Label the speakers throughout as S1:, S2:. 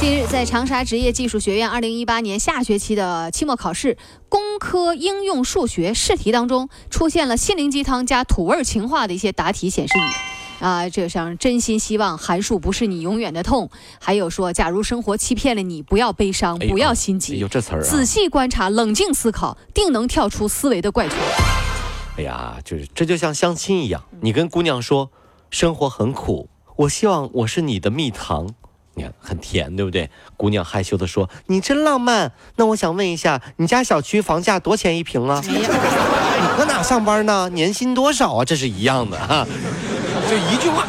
S1: 近日，在长沙职业技术学院2018年下学期的期末考试工科应用数学试题当中，出现了心灵鸡汤加土味情话的一些答题显示语。啊，这像真心希望函数不是你永远的痛，还有说，假如生活欺骗了你，不要悲伤，不要心急，
S2: 有这词儿啊！
S1: 仔细观察，冷静思考，定能跳出思维的怪圈。
S2: 哎呀，就是这就像相亲一样，你跟姑娘说，生活很苦，我希望我是你的蜜糖，你看很甜，对不对？姑娘害羞的说，你真浪漫。那我想问一下，你家小区房价多钱一平啊？
S1: 哎，
S2: 你搁哪上班呢？年薪多少啊？这是一样的哈。就一句话，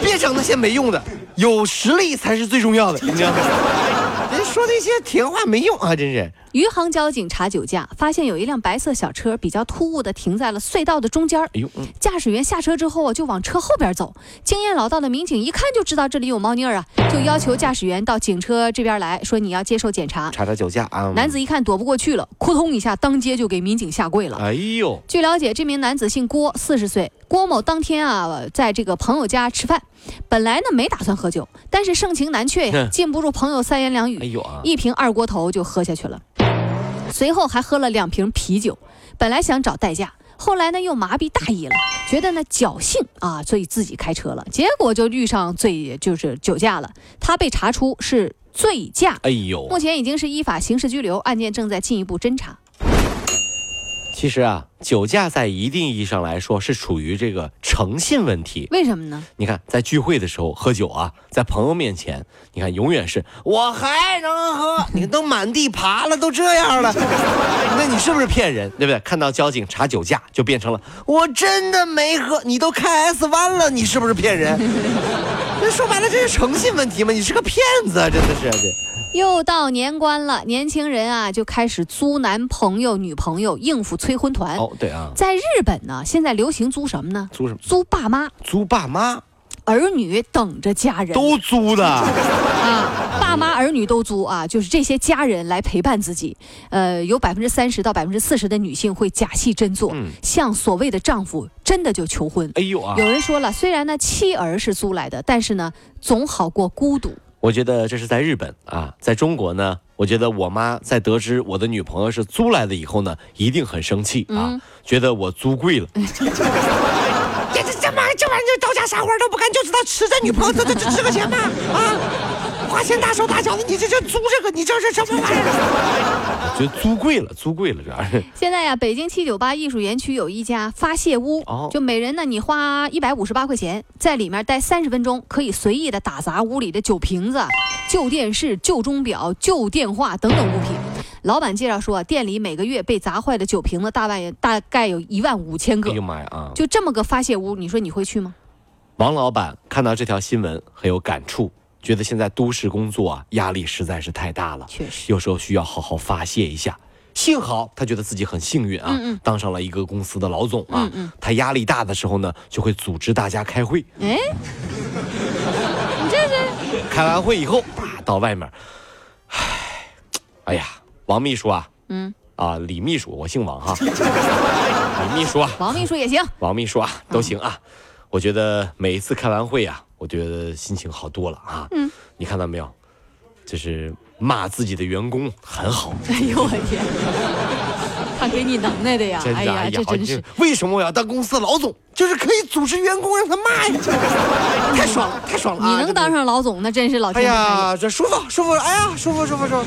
S2: 别整那些没用的，有实力才是最重要的。你知道吗？人说那些甜话没用啊，真是。
S1: 余杭交警查酒驾，发现有一辆白色小车比较突兀的停在了隧道的中间哎呦，驾驶员下车之后啊，就往车后边走。经验老道的民警一看就知道这里有猫腻儿啊，就要求驾驶员到警车这边来说你要接受检查，
S2: 查查酒驾啊。
S1: 男子一看躲不过去了，扑通一下当街就给民警下跪了。哎呦！据了解，这名男子姓郭，四十岁。郭某当天啊，在这个朋友家吃饭，本来呢没打算喝酒，但是盛情难却呀，禁不住朋友三言两语，哎呦啊，一瓶二锅头就喝下去了。随后还喝了两瓶啤酒，本来想找代驾，后来呢又麻痹大意了，觉得呢侥幸啊，所以自己开车了，结果就遇上醉就是酒驾了。他被查出是醉驾，哎呦，目前已经是依法刑事拘留，案件正在进一步侦查。
S2: 其实啊，酒驾在一定意义上来说是处于这个诚信问题。
S1: 为什么呢？
S2: 你看，在聚会的时候喝酒啊，在朋友面前，你看永远是我还能喝，你看都满地爬了，都这样了，那你是不是骗人？对不对？看到交警查酒驾，就变成了我真的没喝，你都开 S 弯了，你是不是骗人？那说白了，这是诚信问题吗？你是个骗子，啊，真的是这。
S1: 又到年关了，年轻人啊就开始租男朋友、女朋友应付催婚团。哦，
S2: 对啊，
S1: 在日本呢，现在流行租什么呢？
S2: 租什么？
S1: 租爸妈。
S2: 租爸妈，
S1: 儿女等着家人。
S2: 都租的
S1: 啊，爸妈儿女都租啊，就是这些家人来陪伴自己。呃，有百分之三十到百分之四十的女性会假戏真做，向所谓的丈夫真的就求婚。哎呦啊！有人说了，虽然呢妻儿是租来的，但是呢总好过孤独。
S2: 我觉得这是在日本啊，在中国呢，我觉得我妈在得知我的女朋友是租来的以后呢，一定很生气啊，觉得我租贵了。这这这玩意这玩意儿到家啥活都不干，就知道吃这女朋友这这这吃个钱吗？啊！花钱大手大脚的，你这这租这个，你这是什么玩意儿？觉得租贵了，租贵了，主要是。
S1: 现在呀，北京七九八艺术园区有一家发泄屋，就每人呢，你花一百五十八块钱，在里面待三十分钟，可以随意的打砸屋里的酒瓶子、旧电视、旧钟表、旧电话等等物品。老板介绍说，店里每个月被砸坏的酒瓶子大概大概有一万五千个。哎呦妈呀！啊，就这么个发泄屋，你说你会去吗？
S2: 王老板看到这条新闻很有感触。觉得现在都市工作啊，压力实在是太大了，
S1: 确实，
S2: 有时候需要好好发泄一下。幸好他觉得自己很幸运啊，当上了一个公司的老总啊。他压力大的时候呢，就会组织大家开会。哎，你这是？开完会以后，到外面，唉，哎呀，王秘书啊，嗯，啊，李秘书，我姓王哈，李秘书啊，
S1: 王秘书也行，
S2: 王秘书啊，都行啊。我觉得每一次开完会啊。我觉得心情好多了啊！嗯，你看到没有？就是骂自己的员工很好。哎呦我天，
S1: 他给你能耐的呀！哎呀，这真是
S2: 为什么我要当公司老总？就是可以组织员工让他骂呀！太爽了，太爽了！
S1: 你能当上老总，那真是老天。
S2: 哎呀，这舒服舒服！哎呀，舒服舒服舒服！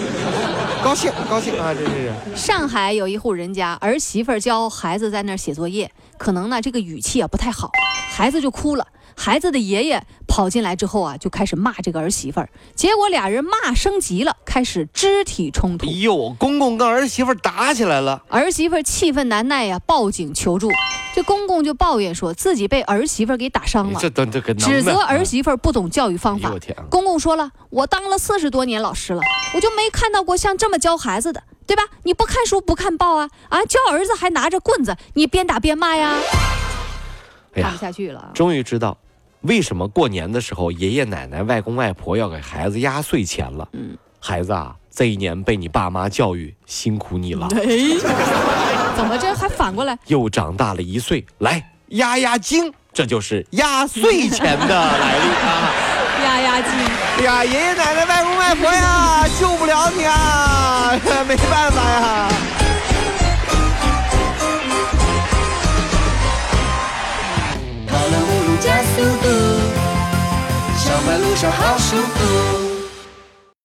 S2: 高兴高兴啊！真是。
S1: 上海有一户人家儿媳妇教孩子在那儿写作业，可能呢这个语气啊不太好，孩子就哭了。孩子的爷爷跑进来之后啊，就开始骂这个儿媳妇儿，结果俩人骂升级了，开始肢体冲突。哎呦，
S2: 公公跟儿媳妇打起来了，
S1: 儿媳妇气愤难耐呀，报警求助。这公公就抱怨说自己被儿媳妇给打伤了，这这这指责儿媳妇不懂教育方法。公公说了，我当了四十多年老师了，我就没看到过像这么教孩子的。对吧？你不看书不看报啊啊！教儿子还拿着棍子，你边打边骂呀？看不下去了。
S2: 终于知道，为什么过年的时候爷爷奶奶、外公外婆要给孩子压岁钱了。嗯，孩子啊，这一年被你爸妈教育，辛苦你了。哎，
S1: 怎么这还反过来？
S2: 又长大了一岁，来压压惊，这就是压岁钱的来历啊！
S1: 压压惊。
S2: 哎呀，爷爷奶奶、外公外婆呀，救不了你啊，没办法呀。就，好舒服。